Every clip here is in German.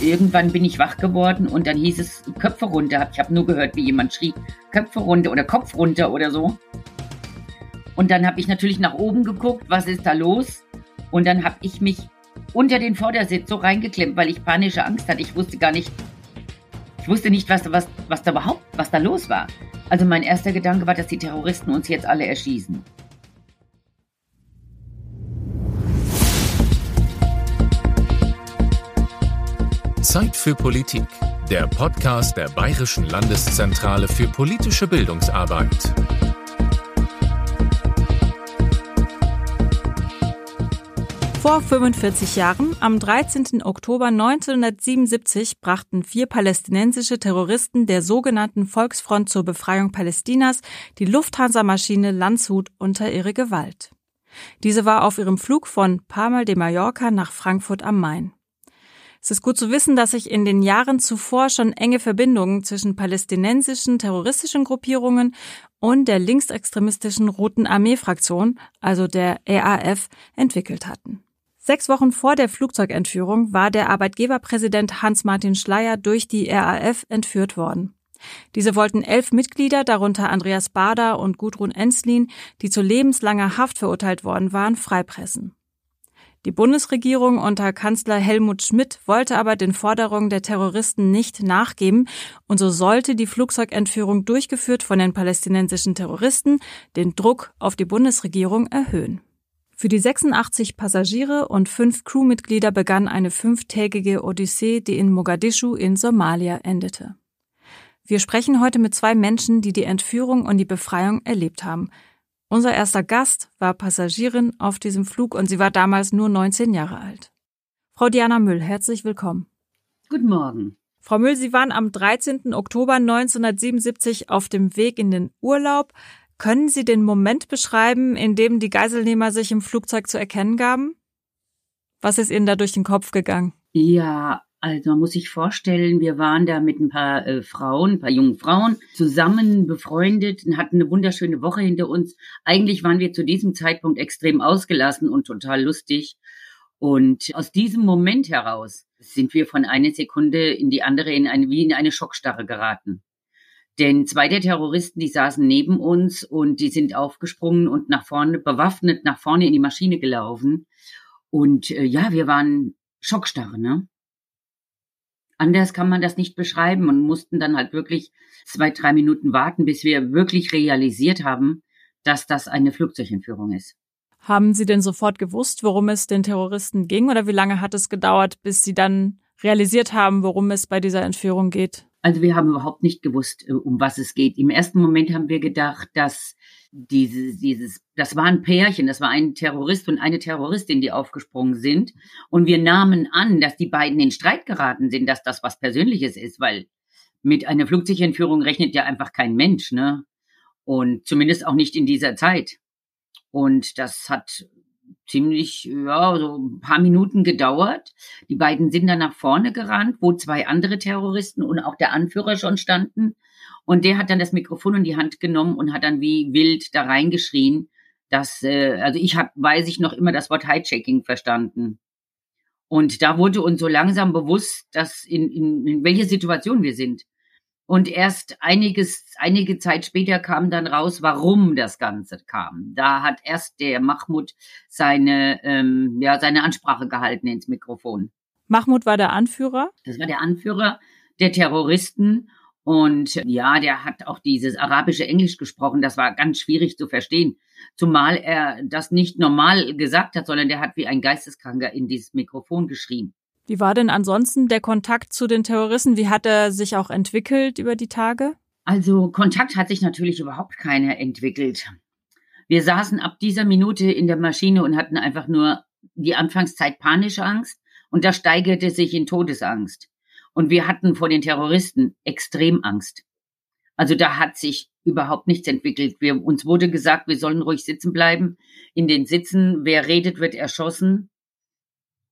irgendwann bin ich wach geworden und dann hieß es Köpfe runter. Ich habe nur gehört, wie jemand schrie, Köpfe runter oder Kopf runter oder so. Und dann habe ich natürlich nach oben geguckt, was ist da los? Und dann habe ich mich unter den Vordersitz so reingeklemmt, weil ich panische Angst hatte. Ich wusste gar nicht, ich wusste nicht, was, was, was da überhaupt, was da los war. Also mein erster Gedanke war, dass die Terroristen uns jetzt alle erschießen. Zeit für Politik, der Podcast der Bayerischen Landeszentrale für politische Bildungsarbeit. Vor 45 Jahren, am 13. Oktober 1977, brachten vier palästinensische Terroristen der sogenannten Volksfront zur Befreiung Palästinas die Lufthansa-Maschine Landshut unter ihre Gewalt. Diese war auf ihrem Flug von Palma de Mallorca nach Frankfurt am Main. Es ist gut zu wissen, dass sich in den Jahren zuvor schon enge Verbindungen zwischen palästinensischen terroristischen Gruppierungen und der linksextremistischen Roten Armee-Fraktion, also der RAF, entwickelt hatten. Sechs Wochen vor der Flugzeugentführung war der Arbeitgeberpräsident Hans-Martin Schleyer durch die RAF entführt worden. Diese wollten elf Mitglieder, darunter Andreas Bader und Gudrun Enslin, die zu lebenslanger Haft verurteilt worden waren, freipressen. Die Bundesregierung unter Kanzler Helmut Schmidt wollte aber den Forderungen der Terroristen nicht nachgeben und so sollte die Flugzeugentführung durchgeführt von den palästinensischen Terroristen den Druck auf die Bundesregierung erhöhen. Für die 86 Passagiere und fünf Crewmitglieder begann eine fünftägige Odyssee, die in Mogadischu in Somalia endete. Wir sprechen heute mit zwei Menschen, die die Entführung und die Befreiung erlebt haben. Unser erster Gast war Passagierin auf diesem Flug und sie war damals nur 19 Jahre alt. Frau Diana Müll, herzlich willkommen. Guten Morgen. Frau Müll, Sie waren am 13. Oktober 1977 auf dem Weg in den Urlaub. Können Sie den Moment beschreiben, in dem die Geiselnehmer sich im Flugzeug zu erkennen gaben? Was ist Ihnen da durch den Kopf gegangen? Ja, also man muss sich vorstellen, wir waren da mit ein paar äh, Frauen, ein paar jungen Frauen zusammen befreundet und hatten eine wunderschöne Woche hinter uns. Eigentlich waren wir zu diesem Zeitpunkt extrem ausgelassen und total lustig. Und aus diesem Moment heraus sind wir von einer Sekunde in die andere in eine, wie in eine Schockstarre geraten. Denn zwei der Terroristen, die saßen neben uns und die sind aufgesprungen und nach vorne, bewaffnet nach vorne in die Maschine gelaufen. Und äh, ja, wir waren Schockstarre, ne? Anders kann man das nicht beschreiben und mussten dann halt wirklich zwei, drei Minuten warten, bis wir wirklich realisiert haben, dass das eine Flugzeugentführung ist. Haben Sie denn sofort gewusst, worum es den Terroristen ging oder wie lange hat es gedauert, bis Sie dann realisiert haben, worum es bei dieser Entführung geht? Also wir haben überhaupt nicht gewusst, äh, um was es geht. Im ersten Moment haben wir gedacht, dass dieses, dieses, das war ein Pärchen, das war ein Terrorist und eine Terroristin, die aufgesprungen sind. Und wir nahmen an, dass die beiden in Streit geraten sind, dass das was Persönliches ist, weil mit einer Flugzeugentführung rechnet ja einfach kein Mensch, ne? Und zumindest auch nicht in dieser Zeit. Und das hat ziemlich, ja, so ein paar Minuten gedauert. Die beiden sind dann nach vorne gerannt, wo zwei andere Terroristen und auch der Anführer schon standen. Und der hat dann das Mikrofon in die Hand genommen und hat dann wie wild da reingeschrien, dass, äh, also ich habe, weiß ich noch immer das Wort Hijacking verstanden. Und da wurde uns so langsam bewusst, dass in, in, in welcher Situation wir sind. Und erst einiges, einige Zeit später kam dann raus, warum das Ganze kam. Da hat erst der Mahmoud seine, ähm, ja, seine Ansprache gehalten ins Mikrofon. Mahmoud war der Anführer? Das war der Anführer der Terroristen. Und ja, der hat auch dieses arabische Englisch gesprochen. Das war ganz schwierig zu verstehen. Zumal er das nicht normal gesagt hat, sondern der hat wie ein Geisteskranker in dieses Mikrofon geschrien. Wie war denn ansonsten der Kontakt zu den Terroristen? Wie hat er sich auch entwickelt über die Tage? Also Kontakt hat sich natürlich überhaupt keiner entwickelt. Wir saßen ab dieser Minute in der Maschine und hatten einfach nur die Anfangszeit panische Angst und das steigerte sich in Todesangst. Und wir hatten vor den Terroristen extrem Angst. Also da hat sich überhaupt nichts entwickelt. Wir, uns wurde gesagt, wir sollen ruhig sitzen bleiben. In den Sitzen, wer redet, wird erschossen.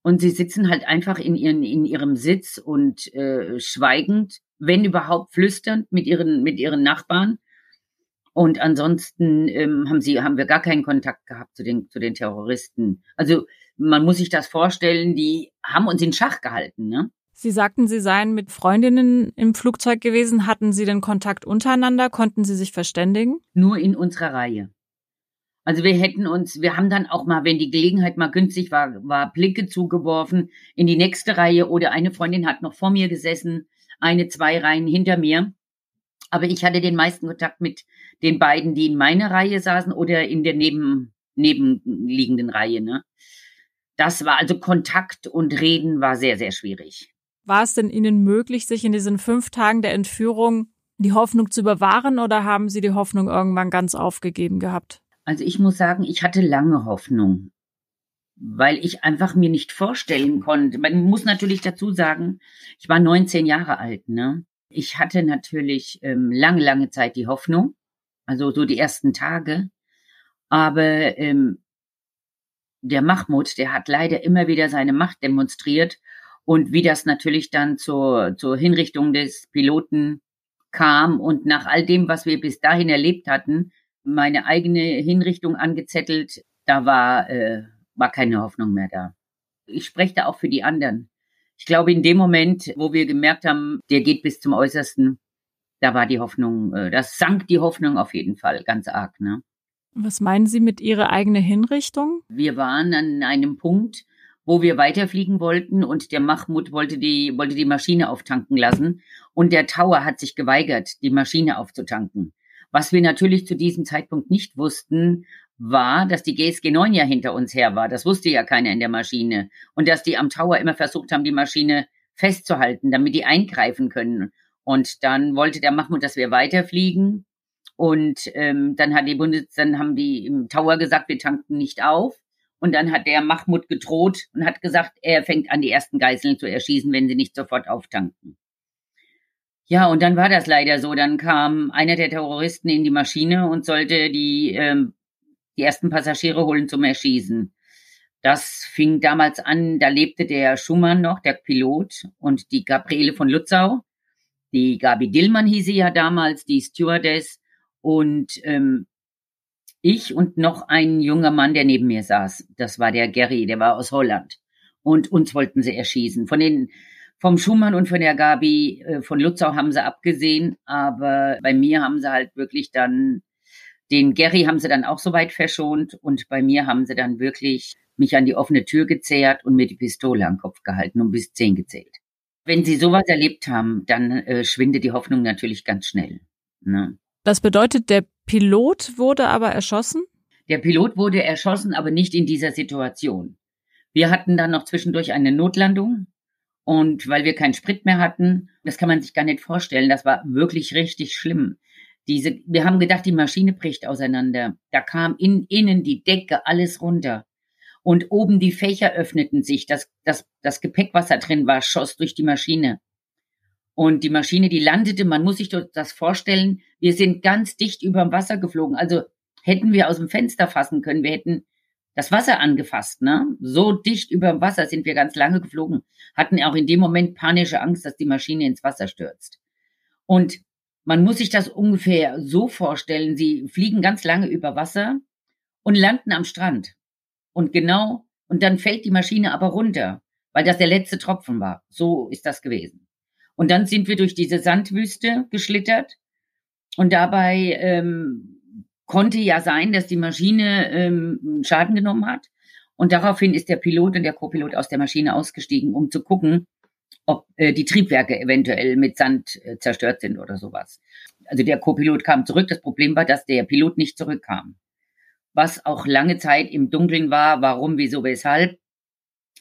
Und sie sitzen halt einfach in, ihren, in ihrem Sitz und äh, schweigend, wenn überhaupt flüsternd mit ihren, mit ihren Nachbarn. Und ansonsten ähm, haben sie, haben wir gar keinen Kontakt gehabt zu den, zu den Terroristen. Also man muss sich das vorstellen, die haben uns in Schach gehalten, ne? Sie sagten, Sie seien mit Freundinnen im Flugzeug gewesen. Hatten Sie den Kontakt untereinander? Konnten Sie sich verständigen? Nur in unserer Reihe. Also wir hätten uns, wir haben dann auch mal, wenn die Gelegenheit mal günstig war, war Blicke zugeworfen in die nächste Reihe oder eine Freundin hat noch vor mir gesessen, eine, zwei Reihen hinter mir. Aber ich hatte den meisten Kontakt mit den beiden, die in meiner Reihe saßen oder in der neben, nebenliegenden Reihe. Ne? Das war also Kontakt und Reden war sehr, sehr schwierig. War es denn Ihnen möglich, sich in diesen fünf Tagen der Entführung die Hoffnung zu bewahren oder haben Sie die Hoffnung irgendwann ganz aufgegeben gehabt? Also ich muss sagen, ich hatte lange Hoffnung, weil ich einfach mir nicht vorstellen konnte. Man muss natürlich dazu sagen, ich war 19 Jahre alt, ne? Ich hatte natürlich ähm, lange, lange Zeit die Hoffnung, also so die ersten Tage. Aber ähm, der Mahmoud, der hat leider immer wieder seine Macht demonstriert und wie das natürlich dann zur, zur Hinrichtung des Piloten kam und nach all dem, was wir bis dahin erlebt hatten, meine eigene Hinrichtung angezettelt, da war, äh, war keine Hoffnung mehr da. Ich spreche da auch für die anderen. Ich glaube, in dem Moment, wo wir gemerkt haben, der geht bis zum Äußersten, da war die Hoffnung, äh, das sank die Hoffnung auf jeden Fall ganz arg. Ne? Was meinen Sie mit Ihrer eigenen Hinrichtung? Wir waren an einem Punkt, wo wir weiterfliegen wollten und der Mahmoud wollte die, wollte die Maschine auftanken lassen und der Tower hat sich geweigert, die Maschine aufzutanken. Was wir natürlich zu diesem Zeitpunkt nicht wussten, war, dass die GSG 9 ja hinter uns her war. Das wusste ja keiner in der Maschine. Und dass die am Tower immer versucht haben, die Maschine festzuhalten, damit die eingreifen können. Und dann wollte der Mahmoud, dass wir weiterfliegen. Und ähm, dann hat die Bundes, dann haben die im Tower gesagt, wir tanken nicht auf. Und dann hat der Mahmoud gedroht und hat gesagt, er fängt an, die ersten Geiseln zu erschießen, wenn sie nicht sofort auftanken. Ja, und dann war das leider so. Dann kam einer der Terroristen in die Maschine und sollte die, ähm, die ersten Passagiere holen zum Erschießen. Das fing damals an, da lebte der Schumann noch, der Pilot, und die Gabriele von Lutzau. Die Gabi Dillmann hieß sie ja damals, die Stewardess. Und ähm, ich und noch ein junger Mann, der neben mir saß. Das war der Gary, der war aus Holland. Und uns wollten sie erschießen. Von den, vom Schumann und von der Gabi, äh, von Lutzau haben sie abgesehen, aber bei mir haben sie halt wirklich dann, den Gary haben sie dann auch soweit verschont und bei mir haben sie dann wirklich mich an die offene Tür gezerrt und mir die Pistole am Kopf gehalten und bis zehn gezählt. Wenn Sie sowas erlebt haben, dann äh, schwindet die Hoffnung natürlich ganz schnell. Ne? Das bedeutet, der Pilot wurde aber erschossen? Der Pilot wurde erschossen, aber nicht in dieser Situation. Wir hatten dann noch zwischendurch eine Notlandung und weil wir keinen Sprit mehr hatten, das kann man sich gar nicht vorstellen, das war wirklich richtig schlimm. Diese, wir haben gedacht, die Maschine bricht auseinander. Da kam in, innen die Decke, alles runter. Und oben die Fächer öffneten sich. Das, das, das Gepäck, was da drin war, schoss durch die Maschine. Und die Maschine, die landete, man muss sich das vorstellen, wir sind ganz dicht über dem Wasser geflogen. Also hätten wir aus dem Fenster fassen können, wir hätten das Wasser angefasst, ne? So dicht über dem Wasser sind wir ganz lange geflogen, hatten auch in dem Moment panische Angst, dass die Maschine ins Wasser stürzt. Und man muss sich das ungefähr so vorstellen, sie fliegen ganz lange über Wasser und landen am Strand. Und genau, und dann fällt die Maschine aber runter, weil das der letzte Tropfen war. So ist das gewesen. Und dann sind wir durch diese Sandwüste geschlittert. Und dabei ähm, konnte ja sein, dass die Maschine ähm, Schaden genommen hat. Und daraufhin ist der Pilot und der Co-Pilot aus der Maschine ausgestiegen, um zu gucken, ob äh, die Triebwerke eventuell mit Sand äh, zerstört sind oder sowas. Also der Co-Pilot kam zurück. Das Problem war, dass der Pilot nicht zurückkam. Was auch lange Zeit im Dunkeln war, warum, wieso, weshalb.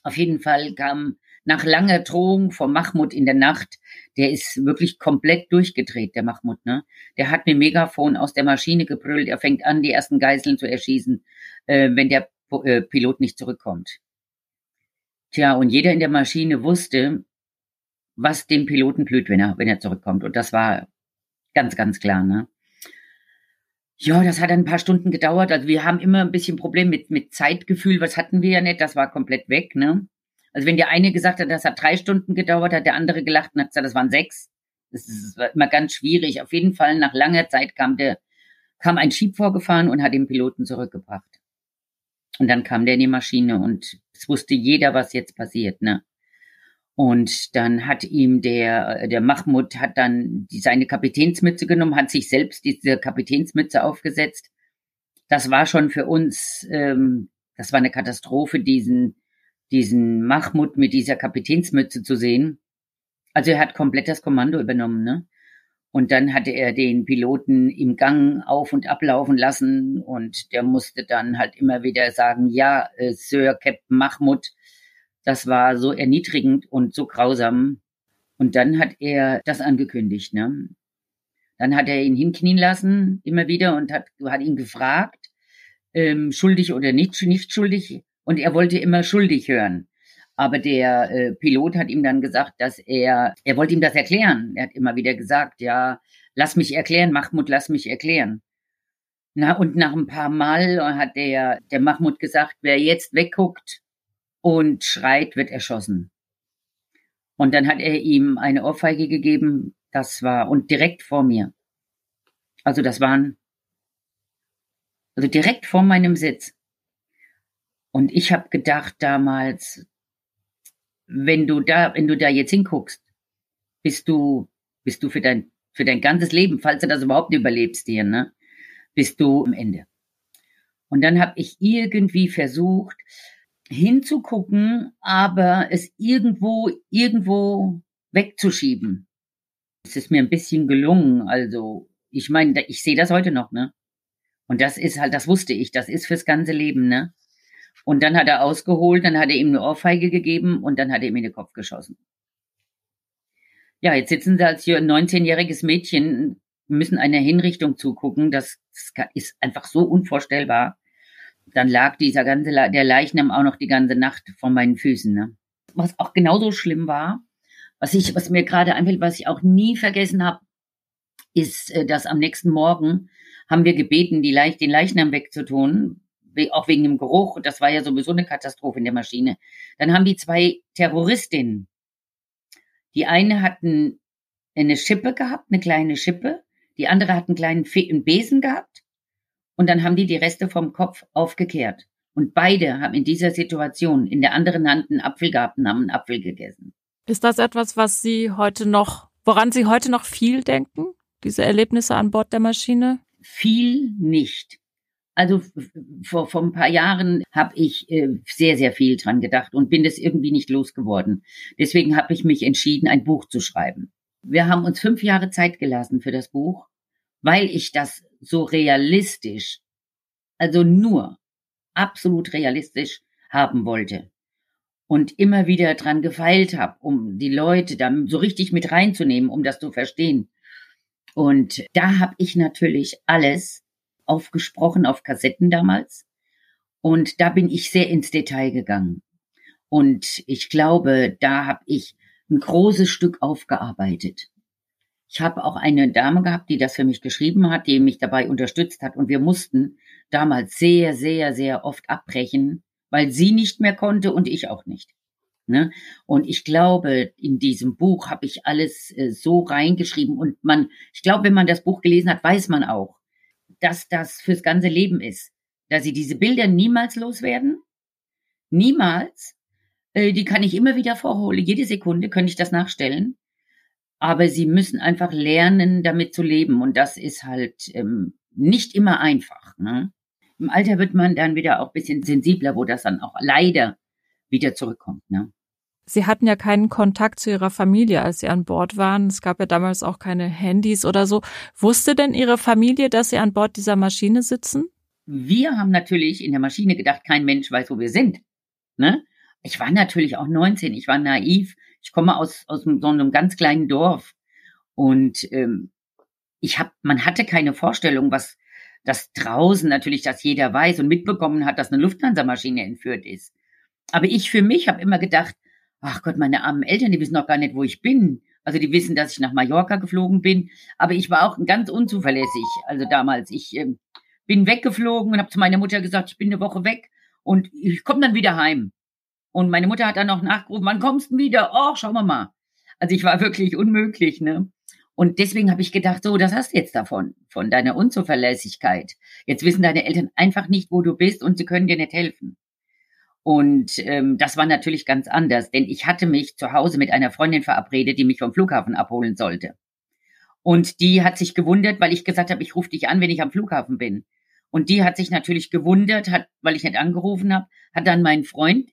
Auf jeden Fall kam nach langer Drohung vom Mahmoud in der Nacht, der ist wirklich komplett durchgedreht, der Mahmoud, ne? Der hat mit Megafon aus der Maschine gebrüllt, er fängt an, die ersten Geiseln zu erschießen, äh, wenn der äh, Pilot nicht zurückkommt. Tja, und jeder in der Maschine wusste, was dem Piloten blüht, wenn er, wenn er zurückkommt. Und das war ganz, ganz klar, ne? Ja, das hat ein paar Stunden gedauert. Also wir haben immer ein bisschen Problem mit, mit Zeitgefühl. Was hatten wir ja nicht? Das war komplett weg, ne? Also wenn der eine gesagt hat, das hat drei Stunden gedauert, hat der andere gelacht und hat gesagt, das waren sechs. Das ist immer ganz schwierig. Auf jeden Fall nach langer Zeit kam der, kam ein Schieb vorgefahren und hat den Piloten zurückgebracht. Und dann kam der in die Maschine und es wusste jeder, was jetzt passiert, ne? Und dann hat ihm der, der Mahmoud hat dann die, seine Kapitänsmütze genommen, hat sich selbst diese Kapitänsmütze aufgesetzt. Das war schon für uns, ähm, das war eine Katastrophe, diesen, diesen Mahmoud mit dieser Kapitänsmütze zu sehen. Also er hat komplett das Kommando übernommen, ne? Und dann hatte er den Piloten im Gang auf und ablaufen lassen und der musste dann halt immer wieder sagen, ja, äh, Sir Captain Mahmoud, das war so erniedrigend und so grausam. Und dann hat er das angekündigt, ne? Dann hat er ihn hinknien lassen, immer wieder, und hat, hat ihn gefragt, ähm, schuldig oder nicht, nicht schuldig. Und er wollte immer schuldig hören. Aber der äh, Pilot hat ihm dann gesagt, dass er, er wollte ihm das erklären. Er hat immer wieder gesagt, ja, lass mich erklären, Mahmoud, lass mich erklären. Na, und nach ein paar Mal hat der, der Mahmoud gesagt, wer jetzt wegguckt und schreit, wird erschossen. Und dann hat er ihm eine Ohrfeige gegeben, das war, und direkt vor mir. Also das waren, also direkt vor meinem Sitz. Und ich habe gedacht damals, wenn du da, wenn du da jetzt hinguckst, bist du, bist du für dein, für dein ganzes Leben, falls du das überhaupt überlebst hier, ne, bist du am Ende. Und dann habe ich irgendwie versucht, hinzugucken, aber es irgendwo, irgendwo wegzuschieben. Es ist mir ein bisschen gelungen. Also, ich meine, ich sehe das heute noch, ne? Und das ist halt, das wusste ich, das ist fürs ganze Leben, ne? Und dann hat er ausgeholt, dann hat er ihm eine Ohrfeige gegeben und dann hat er ihm in den Kopf geschossen. Ja, jetzt sitzen sie als 19-jähriges Mädchen, müssen einer Hinrichtung zugucken. Das ist einfach so unvorstellbar. Dann lag dieser ganze, der Leichnam auch noch die ganze Nacht vor meinen Füßen. Ne? Was auch genauso schlimm war, was ich, was mir gerade einfällt, was ich auch nie vergessen habe, ist, äh, dass am nächsten Morgen haben wir gebeten, die Leich, den Leichnam wegzutun, auch wegen dem Geruch. Das war ja sowieso eine Katastrophe in der Maschine. Dann haben die zwei Terroristinnen, die eine hatten eine Schippe gehabt, eine kleine Schippe, die andere hat einen kleinen Besen gehabt und dann haben die die Reste vom Kopf aufgekehrt. Und beide haben in dieser Situation in der anderen Hand einen Apfel gehabt und haben einen Apfel gegessen. Ist das etwas, was Sie heute noch, woran Sie heute noch viel denken? Diese Erlebnisse an Bord der Maschine? Viel nicht. Also vor, vor ein paar Jahren habe ich äh, sehr, sehr viel dran gedacht und bin das irgendwie nicht losgeworden. Deswegen habe ich mich entschieden, ein Buch zu schreiben. Wir haben uns fünf Jahre Zeit gelassen für das Buch, weil ich das so realistisch, also nur absolut realistisch haben wollte. Und immer wieder dran gefeilt habe, um die Leute dann so richtig mit reinzunehmen, um das zu verstehen. Und da habe ich natürlich alles aufgesprochen auf Kassetten damals. Und da bin ich sehr ins Detail gegangen. Und ich glaube, da habe ich ein großes Stück aufgearbeitet. Ich habe auch eine Dame gehabt, die das für mich geschrieben hat, die mich dabei unterstützt hat. Und wir mussten damals sehr, sehr, sehr oft abbrechen, weil sie nicht mehr konnte und ich auch nicht. Ne? Und ich glaube, in diesem Buch habe ich alles äh, so reingeschrieben. Und man, ich glaube, wenn man das Buch gelesen hat, weiß man auch, dass das fürs ganze Leben ist. Dass sie diese Bilder niemals loswerden. Niemals. Äh, die kann ich immer wieder vorholen. Jede Sekunde könnte ich das nachstellen. Aber sie müssen einfach lernen, damit zu leben. Und das ist halt ähm, nicht immer einfach. Ne? Im Alter wird man dann wieder auch bisschen sensibler, wo das dann auch leider wieder zurückkommt. Ne? Sie hatten ja keinen Kontakt zu Ihrer Familie, als Sie an Bord waren. Es gab ja damals auch keine Handys oder so. Wusste denn Ihre Familie, dass Sie an Bord dieser Maschine sitzen? Wir haben natürlich in der Maschine gedacht, kein Mensch weiß, wo wir sind. Ne? Ich war natürlich auch 19, ich war naiv. Ich komme aus, aus so einem ganz kleinen Dorf. Und ähm, ich hab, man hatte keine Vorstellung, was das draußen natürlich, dass jeder weiß und mitbekommen hat, dass eine Lufthansa-Maschine entführt ist. Aber ich für mich habe immer gedacht, ach Gott, meine armen Eltern, die wissen noch gar nicht, wo ich bin. Also die wissen, dass ich nach Mallorca geflogen bin, aber ich war auch ganz unzuverlässig. Also damals, ich äh, bin weggeflogen und habe zu meiner Mutter gesagt, ich bin eine Woche weg und ich komme dann wieder heim. Und meine Mutter hat dann noch nachgerufen, wann kommst du wieder? Oh, schauen wir mal. Also ich war wirklich unmöglich, ne? Und deswegen habe ich gedacht, so, das hast du jetzt davon, von deiner Unzuverlässigkeit. Jetzt wissen deine Eltern einfach nicht, wo du bist und sie können dir nicht helfen. Und ähm, das war natürlich ganz anders, denn ich hatte mich zu Hause mit einer Freundin verabredet, die mich vom Flughafen abholen sollte. Und die hat sich gewundert, weil ich gesagt habe, ich rufe dich an, wenn ich am Flughafen bin. Und die hat sich natürlich gewundert, hat, weil ich nicht angerufen habe, hat dann meinen Freund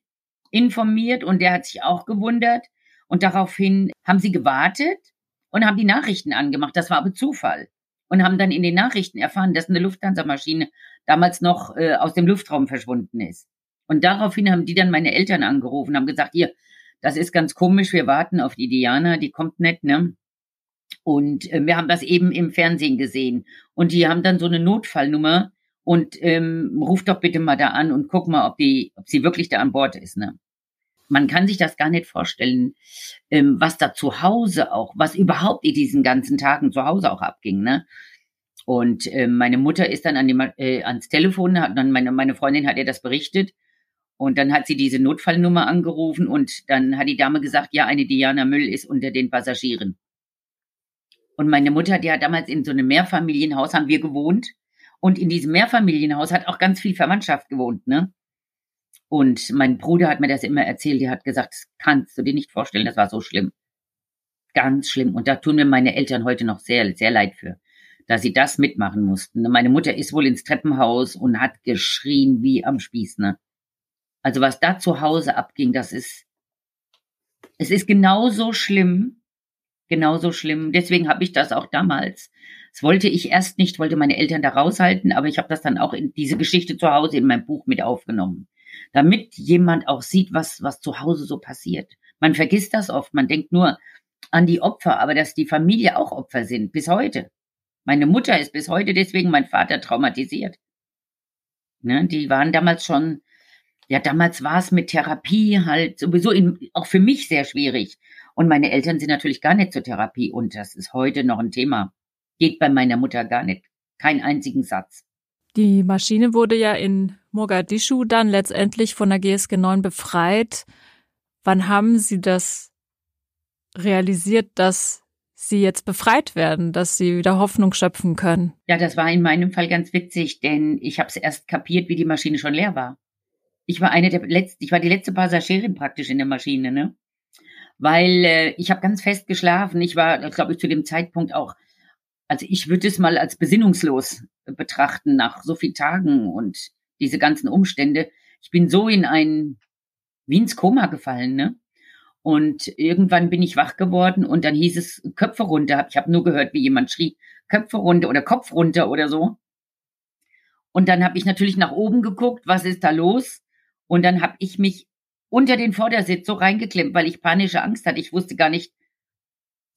informiert und der hat sich auch gewundert. Und daraufhin haben sie gewartet und haben die Nachrichten angemacht. Das war aber Zufall. Und haben dann in den Nachrichten erfahren, dass eine Lufthansa-Maschine damals noch äh, aus dem Luftraum verschwunden ist. Und daraufhin haben die dann meine Eltern angerufen, haben gesagt, hier, das ist ganz komisch, wir warten auf die Diana, die kommt nicht, ne? Und äh, wir haben das eben im Fernsehen gesehen. Und die haben dann so eine Notfallnummer und ähm, ruft doch bitte mal da an und guck mal, ob die, ob sie wirklich da an Bord ist, ne? Man kann sich das gar nicht vorstellen, ähm, was da zu Hause auch, was überhaupt in diesen ganzen Tagen zu Hause auch abging, ne? Und äh, meine Mutter ist dann an die, äh, ans Telefon, hat dann meine, meine Freundin hat ihr das berichtet und dann hat sie diese Notfallnummer angerufen und dann hat die Dame gesagt, ja, eine Diana Müll ist unter den Passagieren. Und meine Mutter, die hat damals in so einem Mehrfamilienhaus haben wir gewohnt. Und in diesem Mehrfamilienhaus hat auch ganz viel Verwandtschaft gewohnt, ne? Und mein Bruder hat mir das immer erzählt, der hat gesagt, das kannst du dir nicht vorstellen, das war so schlimm. Ganz schlimm. Und da tun mir meine Eltern heute noch sehr, sehr leid für, dass sie das mitmachen mussten. Meine Mutter ist wohl ins Treppenhaus und hat geschrien wie am Spieß, ne? Also was da zu Hause abging, das ist, es ist genauso schlimm, genauso schlimm. Deswegen habe ich das auch damals. Das wollte ich erst nicht, wollte meine Eltern da raushalten, aber ich habe das dann auch in diese Geschichte zu Hause in mein Buch mit aufgenommen, damit jemand auch sieht, was was zu Hause so passiert. Man vergisst das oft, man denkt nur an die Opfer, aber dass die Familie auch Opfer sind bis heute. Meine Mutter ist bis heute deswegen mein Vater traumatisiert. Ne, die waren damals schon ja, damals war es mit Therapie halt sowieso in, auch für mich sehr schwierig. Und meine Eltern sind natürlich gar nicht zur Therapie und das ist heute noch ein Thema. Geht bei meiner Mutter gar nicht. Kein einzigen Satz. Die Maschine wurde ja in Mogadischu dann letztendlich von der GSG 9 befreit. Wann haben Sie das realisiert, dass Sie jetzt befreit werden, dass Sie wieder Hoffnung schöpfen können? Ja, das war in meinem Fall ganz witzig, denn ich habe es erst kapiert, wie die Maschine schon leer war ich war eine der letzten, ich war die letzte Passagierin praktisch in der Maschine, ne? Weil äh, ich habe ganz fest geschlafen. Ich war, glaube ich, zu dem Zeitpunkt auch, also ich würde es mal als besinnungslos betrachten nach so vielen Tagen und diese ganzen Umstände. Ich bin so in ein, wie ins Koma gefallen, ne? Und irgendwann bin ich wach geworden und dann hieß es Köpfe runter. Ich habe nur gehört, wie jemand schrie, Köpfe runter oder Kopf runter oder so. Und dann habe ich natürlich nach oben geguckt, was ist da los? Und dann habe ich mich unter den Vordersitz so reingeklemmt, weil ich panische Angst hatte. Ich wusste gar nicht,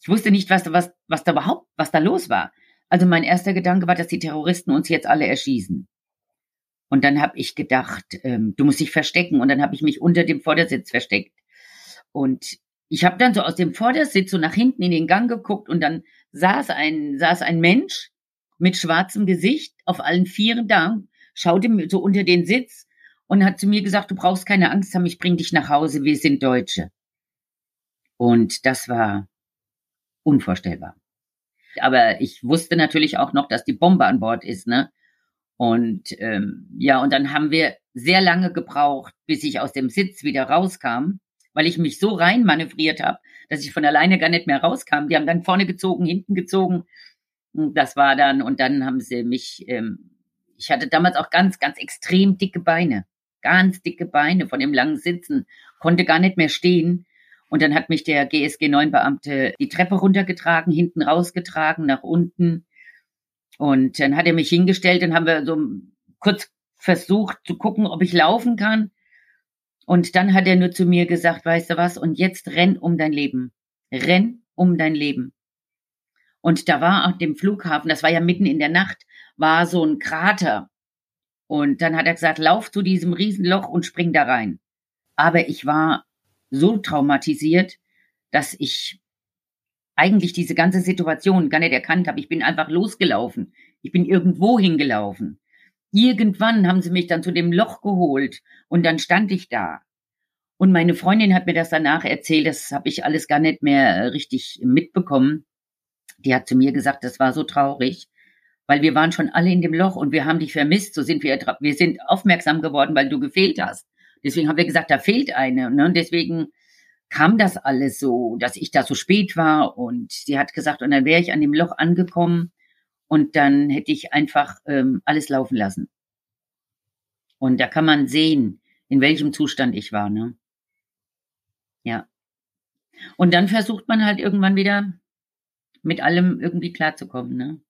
ich wusste nicht, was, was, was da überhaupt, was da los war. Also mein erster Gedanke war, dass die Terroristen uns jetzt alle erschießen. Und dann habe ich gedacht, ähm, du musst dich verstecken. Und dann habe ich mich unter dem Vordersitz versteckt. Und ich habe dann so aus dem Vordersitz so nach hinten in den Gang geguckt und dann saß ein, saß ein Mensch mit schwarzem Gesicht auf allen Vieren da, schaute mir so unter den Sitz und hat zu mir gesagt, du brauchst keine Angst haben, ich bring dich nach Hause, wir sind Deutsche. Und das war unvorstellbar. Aber ich wusste natürlich auch noch, dass die Bombe an Bord ist, ne? Und ähm, ja, und dann haben wir sehr lange gebraucht, bis ich aus dem Sitz wieder rauskam, weil ich mich so rein manövriert habe, dass ich von alleine gar nicht mehr rauskam. Die haben dann vorne gezogen, hinten gezogen. Das war dann, und dann haben sie mich, ähm, ich hatte damals auch ganz, ganz extrem dicke Beine ganz dicke Beine von dem langen Sitzen, konnte gar nicht mehr stehen. Und dann hat mich der GSG 9 Beamte die Treppe runtergetragen, hinten rausgetragen, nach unten. Und dann hat er mich hingestellt, dann haben wir so kurz versucht zu gucken, ob ich laufen kann. Und dann hat er nur zu mir gesagt, weißt du was, und jetzt renn um dein Leben. Renn um dein Leben. Und da war auf dem Flughafen, das war ja mitten in der Nacht, war so ein Krater. Und dann hat er gesagt, lauf zu diesem Riesenloch und spring da rein. Aber ich war so traumatisiert, dass ich eigentlich diese ganze Situation gar nicht erkannt habe. Ich bin einfach losgelaufen. Ich bin irgendwo hingelaufen. Irgendwann haben sie mich dann zu dem Loch geholt und dann stand ich da. Und meine Freundin hat mir das danach erzählt, das habe ich alles gar nicht mehr richtig mitbekommen. Die hat zu mir gesagt, das war so traurig weil wir waren schon alle in dem Loch und wir haben dich vermisst. So sind wir, wir sind aufmerksam geworden, weil du gefehlt hast. Deswegen haben wir gesagt, da fehlt eine. Ne? Und deswegen kam das alles so, dass ich da so spät war und sie hat gesagt, und dann wäre ich an dem Loch angekommen und dann hätte ich einfach ähm, alles laufen lassen. Und da kann man sehen, in welchem Zustand ich war. Ne? Ja. Und dann versucht man halt irgendwann wieder mit allem irgendwie klarzukommen. Ne?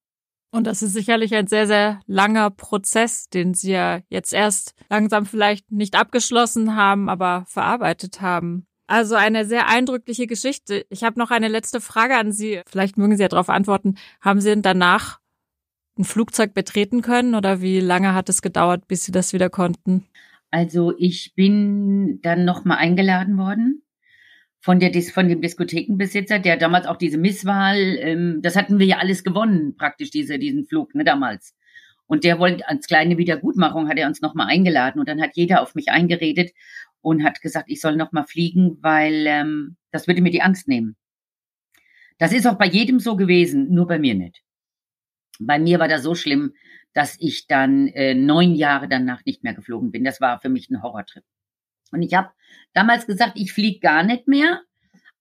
Und das ist sicherlich ein sehr, sehr langer Prozess, den Sie ja jetzt erst langsam vielleicht nicht abgeschlossen haben, aber verarbeitet haben. Also eine sehr eindrückliche Geschichte. Ich habe noch eine letzte Frage an Sie. Vielleicht mögen Sie ja darauf antworten. Haben Sie denn danach ein Flugzeug betreten können oder wie lange hat es gedauert, bis Sie das wieder konnten? Also ich bin dann nochmal eingeladen worden von der von dem Diskothekenbesitzer, der damals auch diese Misswahl, ähm, das hatten wir ja alles gewonnen, praktisch diese diesen Flug, ne, damals. Und der wollte als kleine Wiedergutmachung hat er uns nochmal eingeladen und dann hat jeder auf mich eingeredet und hat gesagt, ich soll nochmal fliegen, weil ähm, das würde mir die Angst nehmen. Das ist auch bei jedem so gewesen, nur bei mir nicht. Bei mir war das so schlimm, dass ich dann äh, neun Jahre danach nicht mehr geflogen bin. Das war für mich ein Horrortrip. Und ich habe damals gesagt, ich fliege gar nicht mehr.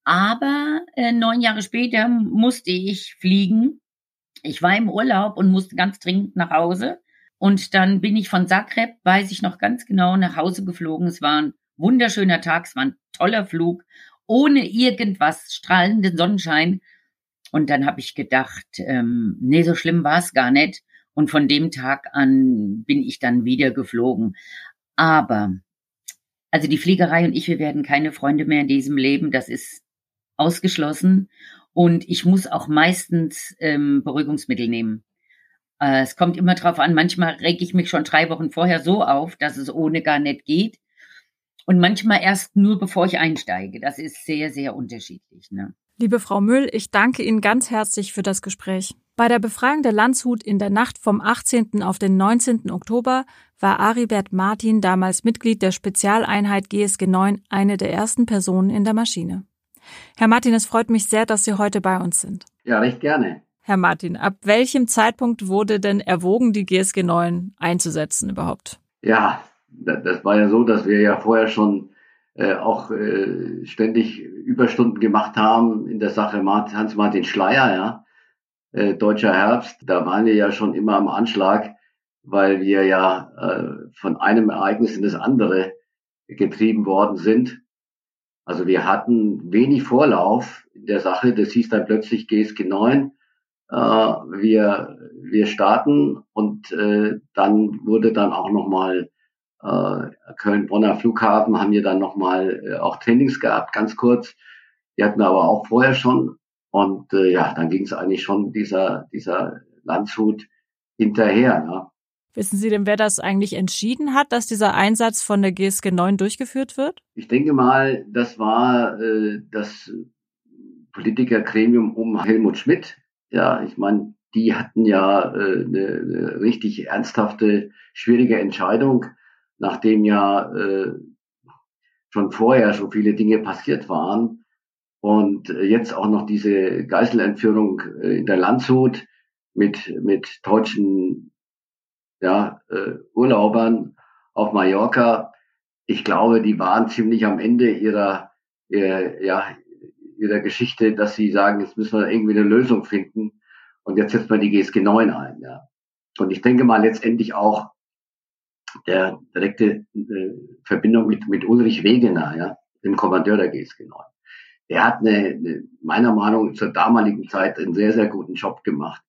Aber äh, neun Jahre später musste ich fliegen. Ich war im Urlaub und musste ganz dringend nach Hause. Und dann bin ich von Zagreb, weiß ich noch ganz genau, nach Hause geflogen. Es war ein wunderschöner Tag, es war ein toller Flug, ohne irgendwas, strahlenden Sonnenschein. Und dann habe ich gedacht, ähm, nee, so schlimm war es gar nicht. Und von dem Tag an bin ich dann wieder geflogen. Aber also die Fliegerei und ich, wir werden keine Freunde mehr in diesem Leben. Das ist ausgeschlossen. Und ich muss auch meistens ähm, Beruhigungsmittel nehmen. Äh, es kommt immer drauf an. Manchmal reg ich mich schon drei Wochen vorher so auf, dass es ohne gar nicht geht. Und manchmal erst nur, bevor ich einsteige. Das ist sehr, sehr unterschiedlich. Ne? Liebe Frau Müll, ich danke Ihnen ganz herzlich für das Gespräch. Bei der Befreiung der Landshut in der Nacht vom 18. auf den 19. Oktober war Aribert Martin, damals Mitglied der Spezialeinheit GSG 9, eine der ersten Personen in der Maschine. Herr Martin, es freut mich sehr, dass Sie heute bei uns sind. Ja, recht gerne. Herr Martin, ab welchem Zeitpunkt wurde denn erwogen, die GSG 9 einzusetzen überhaupt? Ja, das war ja so, dass wir ja vorher schon äh, auch äh, ständig Überstunden gemacht haben in der Sache Hans-Martin Schleier, ja äh, Deutscher Herbst, da waren wir ja schon immer am Anschlag, weil wir ja äh, von einem Ereignis in das andere getrieben worden sind. Also wir hatten wenig Vorlauf in der Sache. Das hieß dann plötzlich GSG 9. Äh, wir, wir starten und äh, dann wurde dann auch nochmal äh, Köln-Bonner Flughafen, haben wir dann nochmal äh, auch Trainings gehabt, ganz kurz. Die hatten wir aber auch vorher schon. Und äh, ja, dann ging es eigentlich schon dieser, dieser Landshut hinterher. Ja. Wissen Sie denn, wer das eigentlich entschieden hat, dass dieser Einsatz von der GSG 9 durchgeführt wird? Ich denke mal, das war äh, das Politikergremium um Helmut Schmidt. Ja, ich meine, die hatten ja äh, eine, eine richtig ernsthafte, schwierige Entscheidung, nachdem ja äh, schon vorher so viele Dinge passiert waren und äh, jetzt auch noch diese Geiselentführung äh, in der Landshut mit, mit deutschen ja, äh, Urlaubern auf Mallorca. Ich glaube, die waren ziemlich am Ende ihrer, äh, ja, ihrer Geschichte, dass sie sagen, jetzt müssen wir irgendwie eine Lösung finden. Und jetzt setzt man die GSG 9 ein. Ja. Und ich denke mal letztendlich auch der direkte äh, Verbindung mit, mit Ulrich Wegener, ja, dem Kommandeur der GSG 9 der hat eine, eine, meiner Meinung nach zur damaligen Zeit einen sehr, sehr guten Job gemacht.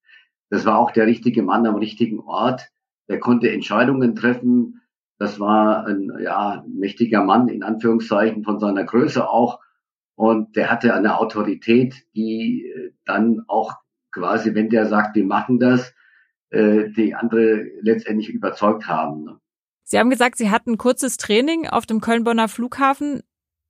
Das war auch der richtige Mann am richtigen Ort. Der konnte Entscheidungen treffen. Das war ein, ja, mächtiger Mann, in Anführungszeichen, von seiner Größe auch. Und der hatte eine Autorität, die äh, dann auch quasi, wenn der sagt, wir machen das, äh, die andere letztendlich überzeugt haben. Ne? Sie haben gesagt, Sie hatten kurzes Training auf dem Köln-Bonner Flughafen.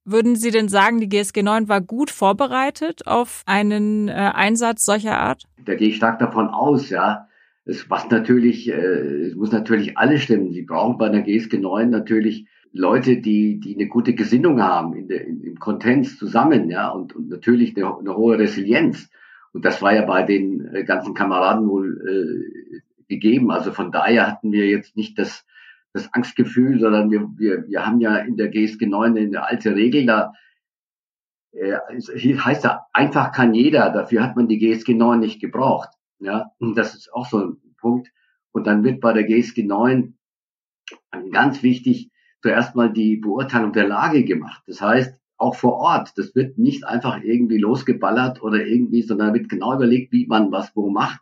Würden Sie denn sagen, die GSG 9 war gut vorbereitet auf einen äh, Einsatz solcher Art? Da gehe ich stark davon aus, ja. Es macht natürlich, äh, es muss natürlich alles stimmen. Sie brauchen bei der GSG 9 natürlich Leute, die, die eine gute Gesinnung haben in der, in, im Contents zusammen, ja, und, und natürlich eine, eine hohe Resilienz. Und das war ja bei den äh, ganzen Kameraden wohl äh, gegeben. Also von daher hatten wir jetzt nicht das, das Angstgefühl, sondern wir, wir, wir haben ja in der GSG 9 eine alte Regel, da äh, heißt ja, einfach kann jeder, dafür hat man die GSG 9 nicht gebraucht. Ja, und das ist auch so ein Punkt. Und dann wird bei der GSG 9 ganz wichtig zuerst mal die Beurteilung der Lage gemacht. Das heißt, auch vor Ort, das wird nicht einfach irgendwie losgeballert oder irgendwie, sondern wird genau überlegt, wie man was wo macht.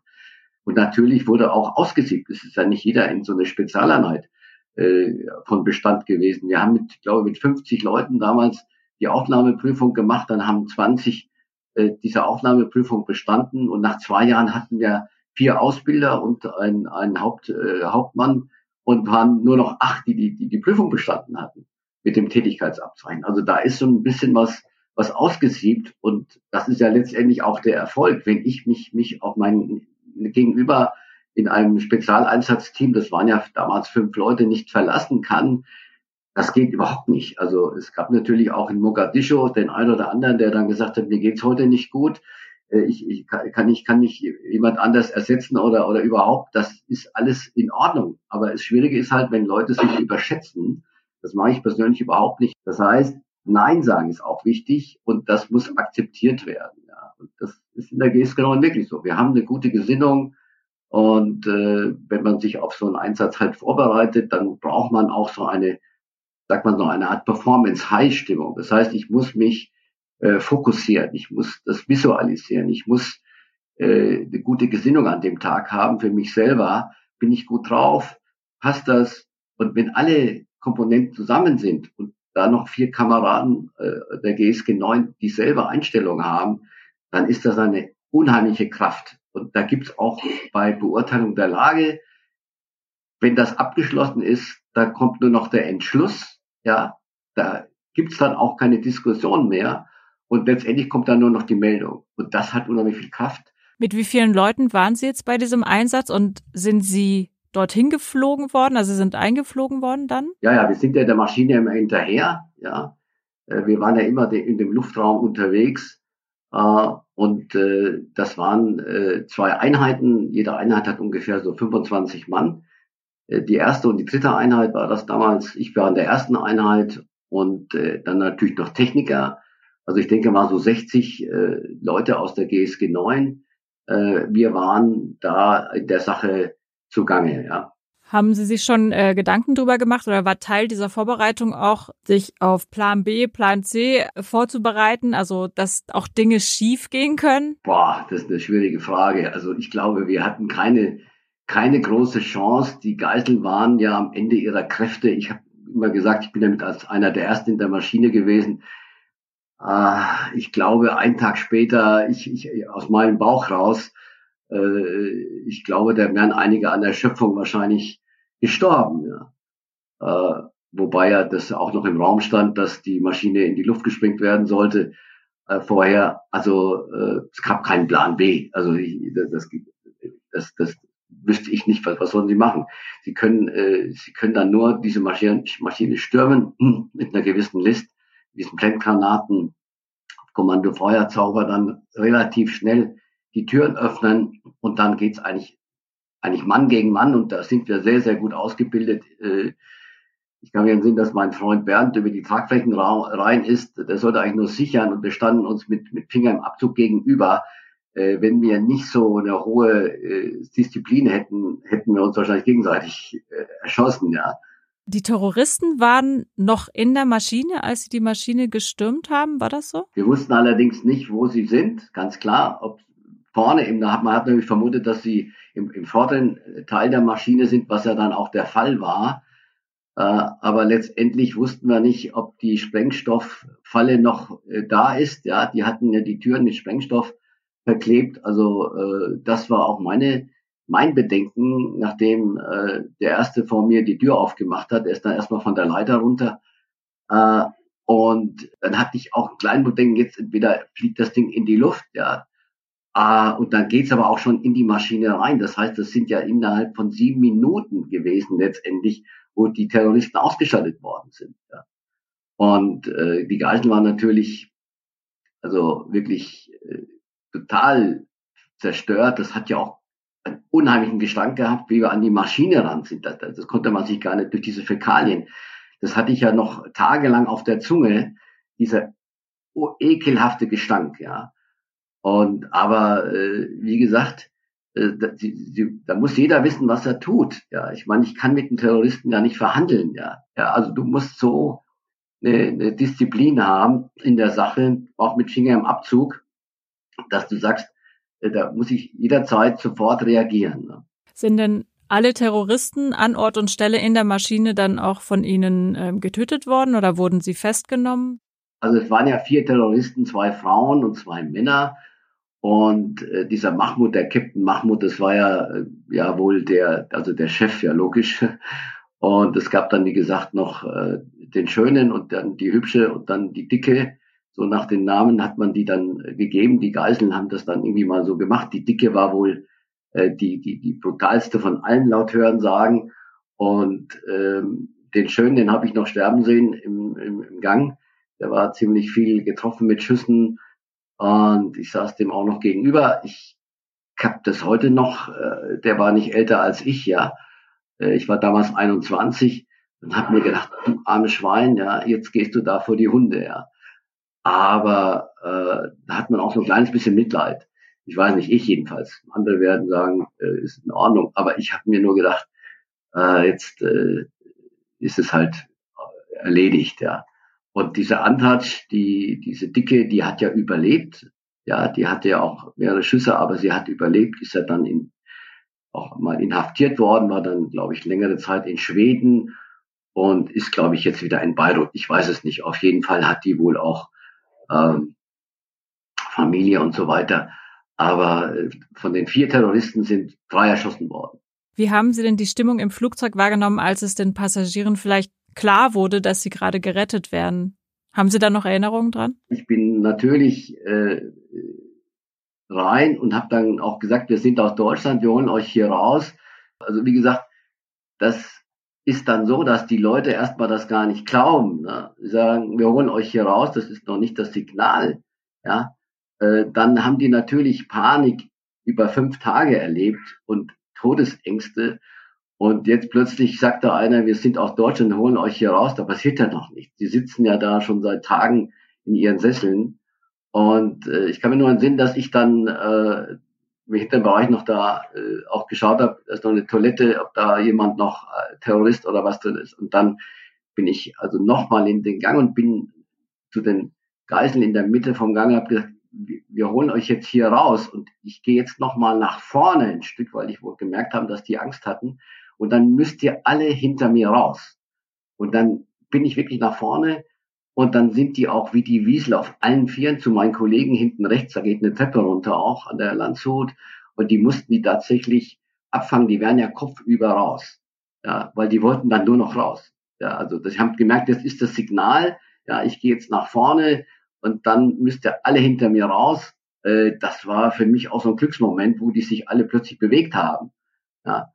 Und natürlich wurde auch ausgesiebt. Es ist ja nicht jeder in so eine Spezialeinheit äh, von Bestand gewesen. Wir haben mit, glaube ich, mit 50 Leuten damals die Aufnahmeprüfung gemacht, dann haben 20 äh, diese Aufnahmeprüfung bestanden und nach zwei Jahren hatten wir vier Ausbilder und ein, ein Haupt, äh, Hauptmann und waren nur noch acht, die die, die die Prüfung bestanden hatten mit dem Tätigkeitsabzeichen. Also da ist so ein bisschen was, was ausgesiebt und das ist ja letztendlich auch der Erfolg, wenn ich mich, mich auf mein Gegenüber in einem Spezialeinsatzteam, das waren ja damals fünf Leute, nicht verlassen kann, das geht überhaupt nicht. Also es gab natürlich auch in Mogadischu den einen oder anderen, der dann gesagt hat, mir geht's heute nicht gut. Äh, ich, ich kann, ich kann nicht jemand anders ersetzen oder, oder überhaupt. Das ist alles in Ordnung. Aber das Schwierige ist halt, wenn Leute sich überschätzen. Das mache ich persönlich überhaupt nicht. Das heißt, Nein sagen ist auch wichtig und das muss akzeptiert werden. Ja. Und das ist in der GS genau wirklich so. Wir haben eine gute Gesinnung und äh, wenn man sich auf so einen Einsatz halt vorbereitet, dann braucht man auch so eine sagt man so, eine Art Performance-High-Stimmung. Das heißt, ich muss mich äh, fokussieren, ich muss das visualisieren, ich muss äh, eine gute Gesinnung an dem Tag haben für mich selber. Bin ich gut drauf? Passt das? Und wenn alle Komponenten zusammen sind und da noch vier Kameraden äh, der GSG 9 dieselbe Einstellung haben, dann ist das eine unheimliche Kraft. Und da gibt's auch bei Beurteilung der Lage, wenn das abgeschlossen ist, da kommt nur noch der Entschluss ja, da gibt's dann auch keine Diskussion mehr. Und letztendlich kommt dann nur noch die Meldung. Und das hat unheimlich viel Kraft. Mit wie vielen Leuten waren Sie jetzt bei diesem Einsatz und sind Sie dorthin geflogen worden? Also sind eingeflogen worden dann? Ja, ja, wir sind ja der Maschine immer hinterher. Ja, äh, wir waren ja immer in dem Luftraum unterwegs. Äh, und äh, das waren zwei Einheiten. Jede Einheit hat ungefähr so 25 Mann. Äh, die erste und die dritte Einheit war das damals. Ich war in der ersten Einheit und äh, dann natürlich noch Techniker. Also ich denke mal so 60 äh, Leute aus der GSG 9. Äh, wir waren da in der Sache zugange, ja. Haben Sie sich schon äh, Gedanken drüber gemacht oder war Teil dieser Vorbereitung auch, sich auf Plan B, Plan C vorzubereiten, also dass auch Dinge schief gehen können? Boah, das ist eine schwierige Frage. Also ich glaube, wir hatten keine keine große Chance. Die Geiseln waren ja am Ende ihrer Kräfte. Ich habe immer gesagt, ich bin damit als einer der Ersten in der Maschine gewesen. Äh, ich glaube, einen Tag später, ich, ich aus meinem Bauch raus, äh, ich glaube, da wären einige an der Schöpfung wahrscheinlich gestorben. Ja. Äh, wobei ja das auch noch im Raum stand, dass die Maschine in die Luft gesprengt werden sollte äh, vorher. Also äh, es gab keinen Plan B. Also ich, das, das, das, wüsste ich nicht, was, was sollen sie machen. Sie können, äh, sie können dann nur diese Maschine, Maschine stürmen hm, mit einer gewissen List, diesen Blendgranaten, Kommando Feuerzauber dann relativ schnell die Türen öffnen und dann geht's eigentlich eigentlich Mann gegen Mann und da sind wir sehr, sehr gut ausgebildet. Äh, ich kann mir sehen, dass mein Freund Bernd über die Tragflächen rein ist. Der sollte eigentlich nur sichern und wir standen uns mit, mit Finger im Abzug gegenüber äh, wenn wir nicht so eine hohe äh, Disziplin hätten, hätten wir uns wahrscheinlich gegenseitig erschossen, ja. Die Terroristen waren noch in der Maschine, als sie die Maschine gestürmt haben, war das so? Wir wussten allerdings nicht, wo sie sind, ganz klar. Ob vorne, im, man hat nämlich vermutet, dass sie im, im vorderen Teil der Maschine sind, was ja dann auch der Fall war. Äh, aber letztendlich wussten wir nicht, ob die Sprengstofffalle noch äh, da ist. Ja, die hatten ja die Türen mit Sprengstoff verklebt. Also äh, das war auch meine mein Bedenken, nachdem äh, der erste vor mir die Tür aufgemacht hat. Er ist dann erstmal von der Leiter runter. Äh, und dann hatte ich auch ein kleines Bedenken, jetzt entweder fliegt das Ding in die Luft, ja. Äh, und dann geht's aber auch schon in die Maschine rein. Das heißt, das sind ja innerhalb von sieben Minuten gewesen letztendlich, wo die Terroristen ausgeschaltet worden sind. Ja. Und äh, die Geiseln waren natürlich also wirklich äh, total zerstört. Das hat ja auch einen unheimlichen Gestank gehabt, wie wir an die Maschine ran sind. Das, das konnte man sich gar nicht durch diese Fäkalien. Das hatte ich ja noch tagelang auf der Zunge, dieser ekelhafte Gestank, ja. Und aber äh, wie gesagt, äh, da, die, da muss jeder wissen, was er tut. Ja, ich meine, ich kann mit einem Terroristen ja nicht verhandeln. Ja, ja, also du musst so eine, eine Disziplin haben in der Sache, auch mit Finger im Abzug, dass du sagst, äh, da muss ich jederzeit sofort reagieren. Ne? Sind denn alle Terroristen an Ort und Stelle in der Maschine dann auch von Ihnen ähm, getötet worden oder wurden sie festgenommen? Also es waren ja vier Terroristen, zwei Frauen und zwei Männer. Und äh, dieser Mahmoud, der Captain Mahmoud, das war ja, äh, ja wohl der, also der Chef, ja logisch. Und es gab dann, wie gesagt, noch äh, den Schönen und dann die Hübsche und dann die Dicke. So nach den Namen hat man die dann gegeben. Die Geiseln haben das dann irgendwie mal so gemacht. Die Dicke war wohl äh, die, die, die brutalste von allen laut Hören sagen. Und ähm, den Schönen, den habe ich noch sterben sehen im, im, im Gang. Der war ziemlich viel getroffen mit Schüssen und ich saß dem auch noch gegenüber. Ich habe das heute noch, äh, der war nicht älter als ich, ja. Äh, ich war damals 21 und habe mir gedacht, du arme Schwein, ja, jetzt gehst du da vor die Hunde, ja. Aber äh, da hat man auch so ein kleines bisschen Mitleid. Ich weiß nicht, ich jedenfalls. Andere werden sagen, äh, ist in Ordnung. Aber ich habe mir nur gedacht, äh, jetzt äh, ist es halt erledigt, ja. Und diese Antatsch, die, diese Dicke, die hat ja überlebt. Ja, die hatte ja auch mehrere Schüsse, aber sie hat überlebt, ist ja dann in, auch mal inhaftiert worden, war dann, glaube ich, längere Zeit in Schweden und ist, glaube ich, jetzt wieder in Beirut. Ich weiß es nicht. Auf jeden Fall hat die wohl auch ähm, Familie und so weiter. Aber äh, von den vier Terroristen sind drei erschossen worden. Wie haben Sie denn die Stimmung im Flugzeug wahrgenommen, als es den Passagieren vielleicht klar wurde, dass sie gerade gerettet werden. Haben Sie da noch Erinnerungen dran? Ich bin natürlich äh, rein und habe dann auch gesagt, wir sind aus Deutschland, wir holen euch hier raus. Also wie gesagt, das ist dann so, dass die Leute erstmal das gar nicht glauben. Ne? Sie sagen, wir holen euch hier raus, das ist noch nicht das Signal. Ja, äh, dann haben die natürlich Panik über fünf Tage erlebt und Todesängste und jetzt plötzlich sagt da einer, wir sind aus Deutschland, holen euch hier raus. Da passiert ja noch nichts. Die sitzen ja da schon seit Tagen in ihren Sesseln. Und äh, ich kann mir nur entsinnen, dass ich dann äh, hinter dem Bereich noch da äh, auch geschaut habe, da ist noch eine Toilette, ob da jemand noch äh, Terrorist oder was drin ist. Und dann bin ich also nochmal in den Gang und bin zu den Geiseln in der Mitte vom Gang und habe gesagt, wir holen euch jetzt hier raus und ich gehe jetzt nochmal nach vorne ein Stück, weil ich wohl gemerkt habe, dass die Angst hatten und dann müsst ihr alle hinter mir raus. Und dann bin ich wirklich nach vorne und dann sind die auch wie die Wiesel auf allen Vieren zu meinen Kollegen hinten rechts, da geht eine Treppe runter auch an der Landshut und die mussten die tatsächlich abfangen, die wären ja kopfüber raus. Ja, weil die wollten dann nur noch raus. Ja, also das, ich habe gemerkt, das ist das Signal, ja, ich gehe jetzt nach vorne und dann müsst ihr alle hinter mir raus. Äh, das war für mich auch so ein Glücksmoment, wo die sich alle plötzlich bewegt haben. Ja,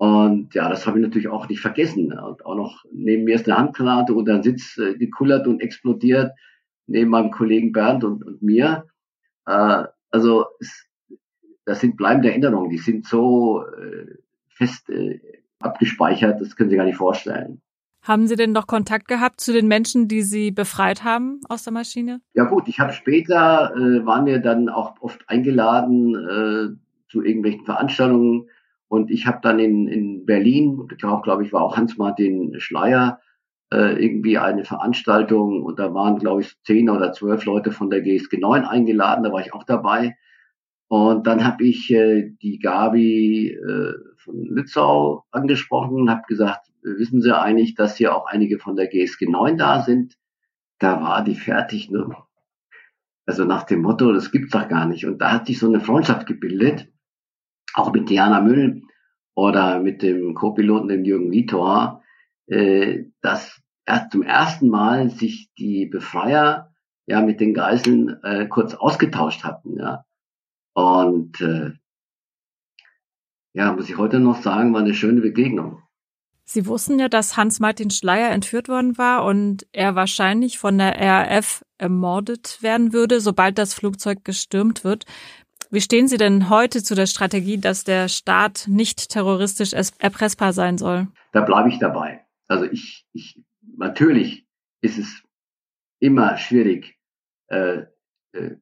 und ja, das habe ich natürlich auch nicht vergessen. Und auch noch neben mir ist eine Handgranate und ein Sitz äh, gekullert und explodiert neben meinem Kollegen Bernd und, und mir. Äh, also es, das sind bleibende Erinnerungen, die sind so äh, fest äh, abgespeichert, das können Sie gar nicht vorstellen. Haben Sie denn noch Kontakt gehabt zu den Menschen, die Sie befreit haben aus der Maschine? Ja gut, ich habe später, äh, waren wir dann auch oft eingeladen äh, zu irgendwelchen Veranstaltungen und ich habe dann in, in Berlin, glaube ich, war auch Hans-Martin Schleier, äh, irgendwie eine Veranstaltung und da waren, glaube ich, zehn oder zwölf Leute von der GSG 9 eingeladen, da war ich auch dabei. Und dann habe ich äh, die Gabi äh, von Lützau angesprochen und habe gesagt, wissen Sie eigentlich, dass hier auch einige von der GSG 9 da sind? Da war die fertig, ne? Also nach dem Motto, das gibt's doch gar nicht. Und da hat sich so eine Freundschaft gebildet auch mit Diana Müll oder mit dem Co-Piloten, dem Jürgen Vitor, äh, dass erst zum ersten Mal sich die Befreier ja mit den Geiseln äh, kurz ausgetauscht hatten. Ja. Und äh, ja, muss ich heute noch sagen, war eine schöne Begegnung. Sie wussten ja, dass Hans-Martin Schleier entführt worden war und er wahrscheinlich von der RAF ermordet werden würde, sobald das Flugzeug gestürmt wird. Wie stehen Sie denn heute zu der Strategie, dass der Staat nicht terroristisch erpressbar sein soll? Da bleibe ich dabei. Also ich, ich natürlich ist es immer schwierig, äh, äh,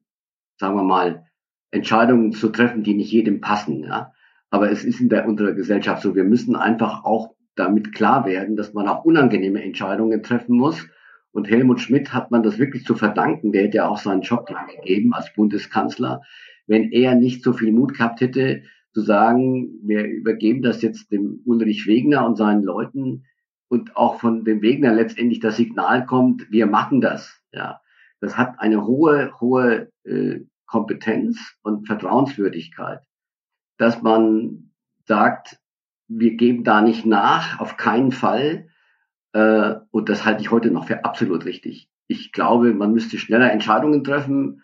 sagen wir mal, Entscheidungen zu treffen, die nicht jedem passen. Ja? Aber es ist in der unserer Gesellschaft so, wir müssen einfach auch damit klar werden, dass man auch unangenehme Entscheidungen treffen muss. Und Helmut Schmidt hat man das wirklich zu verdanken. Der hätte ja auch seinen Job gegeben als Bundeskanzler, wenn er nicht so viel Mut gehabt hätte, zu sagen, wir übergeben das jetzt dem Ulrich Wegner und seinen Leuten und auch von dem Wegner letztendlich das Signal kommt, wir machen das. Ja, das hat eine hohe, hohe äh, Kompetenz und Vertrauenswürdigkeit, dass man sagt, wir geben da nicht nach, auf keinen Fall. Äh, und das halte ich heute noch für absolut richtig. Ich glaube, man müsste schneller Entscheidungen treffen.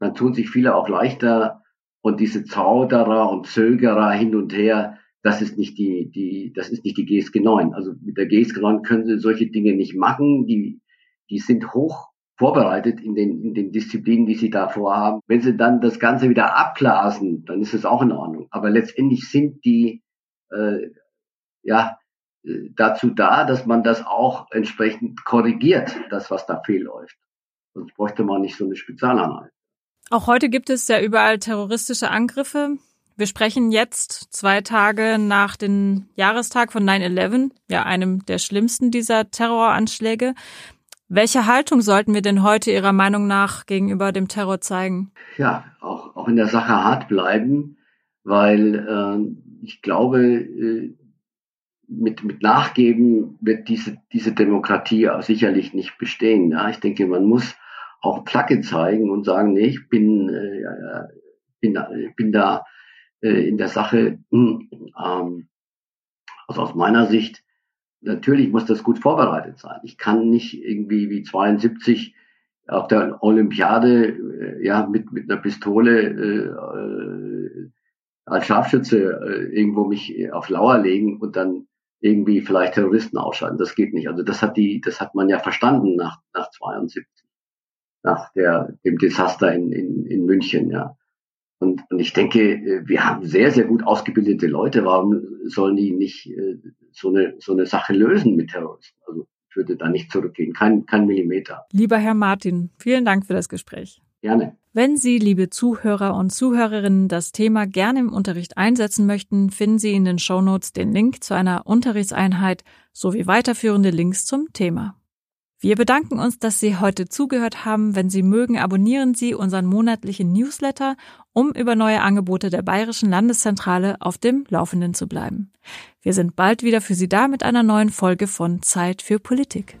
Dann tun sich viele auch leichter. Und diese Zauderer und Zögerer hin und her, das ist nicht die, die, das ist nicht die GSG 9. Also mit der GSG 9 können Sie solche Dinge nicht machen. Die, die sind hoch vorbereitet in den, in den Disziplinen, die sie da vorhaben. Wenn sie dann das Ganze wieder abblasen, dann ist es auch in Ordnung. Aber letztendlich sind die äh, ja äh, dazu da, dass man das auch entsprechend korrigiert, das was da fehlläuft. Sonst bräuchte man nicht so eine Spezialeinheit. Auch heute gibt es ja überall terroristische Angriffe. Wir sprechen jetzt zwei Tage nach dem Jahrestag von 9-11, ja einem der schlimmsten dieser Terroranschläge. Welche Haltung sollten wir denn heute Ihrer Meinung nach gegenüber dem Terror zeigen? Ja, auch, auch in der Sache hart bleiben, weil äh, ich glaube, äh, mit, mit Nachgeben wird diese, diese Demokratie sicherlich nicht bestehen. Ja? Ich denke, man muss auch Placke zeigen und sagen, nee, ich bin, äh, bin, bin da äh, in der Sache, ähm, also aus meiner Sicht, natürlich muss das gut vorbereitet sein. Ich kann nicht irgendwie wie 72 auf der Olympiade äh, ja mit mit einer Pistole äh, äh, als Scharfschütze äh, irgendwo mich auf Lauer legen und dann irgendwie vielleicht Terroristen ausschalten. Das geht nicht. Also das hat die, das hat man ja verstanden nach nach 72, nach der dem Desaster in in, in München. Ja. Und, und ich denke, äh, wir haben sehr, sehr gut ausgebildete Leute. Warum sollen die nicht äh, so eine, so eine Sache lösen mit Terroristen? Also ich würde da nicht zurückgehen, kein, kein Millimeter. Lieber Herr Martin, vielen Dank für das Gespräch. Gerne. Wenn Sie, liebe Zuhörer und Zuhörerinnen, das Thema gerne im Unterricht einsetzen möchten, finden Sie in den Shownotes den Link zu einer Unterrichtseinheit sowie weiterführende Links zum Thema. Wir bedanken uns, dass Sie heute zugehört haben. Wenn Sie mögen, abonnieren Sie unseren monatlichen Newsletter, um über neue Angebote der Bayerischen Landeszentrale auf dem Laufenden zu bleiben. Wir sind bald wieder für Sie da mit einer neuen Folge von Zeit für Politik.